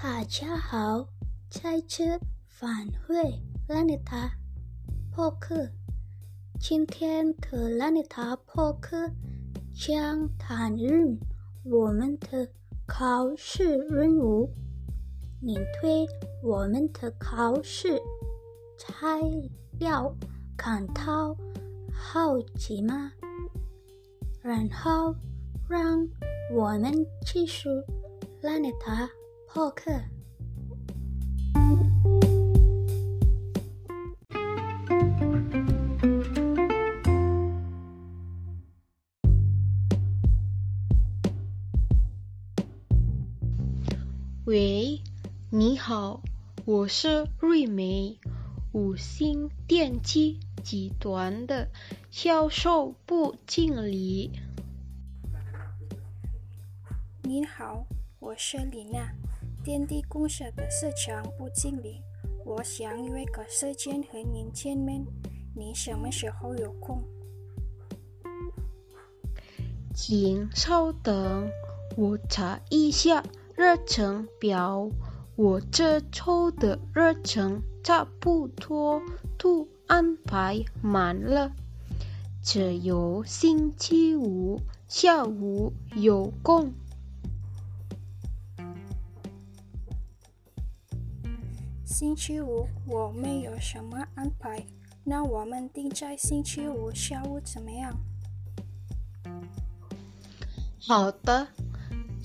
大家好，这次返回拉尼塔破克。今天的拉尼塔破克将谈论我们的考试任务。你对我们的考试材料感到好奇吗？然后让我们继续拉尼塔。破克。喂，你好，我是瑞美，五星电机集团的销售部经理。你好，我是李娜。电力公社的市场部经理，我想约个时间和您见面，您什么时候有空？请稍等，我查一下日程表。我这周的日程差不多都安排满了，只有星期五下午有空。星期五我没有什么安排，那我们定在星期五下午怎么样？好的，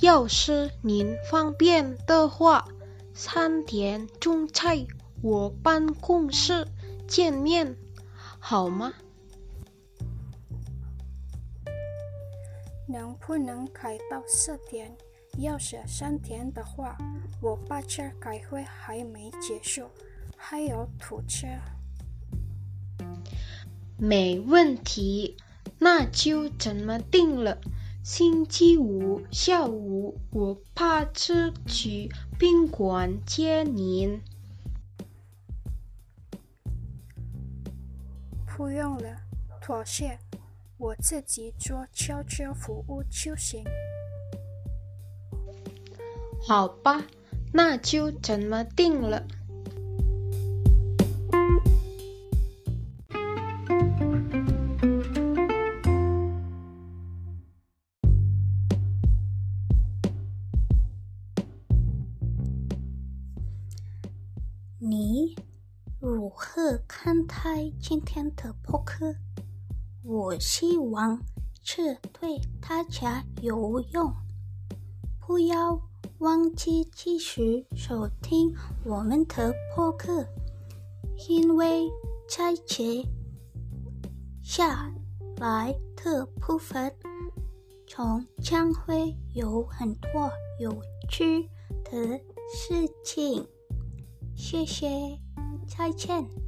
要是您方便的话，三点钟在我办公室见面，好吗？能不能改到四点？要是三天的话，我爸车开会还没结束，还有土车。没问题，那就怎么定了。星期五下午，我怕车去宾馆接您。不用了，妥协，我自己坐轿车服务就行。好吧，那就这么定了。你如何看待今天的扑克？我希望这对大家有用。不要。忘记继续收听我们的播客，因为在接下来的部分中将会有很多有趣的事情。谢谢，再见。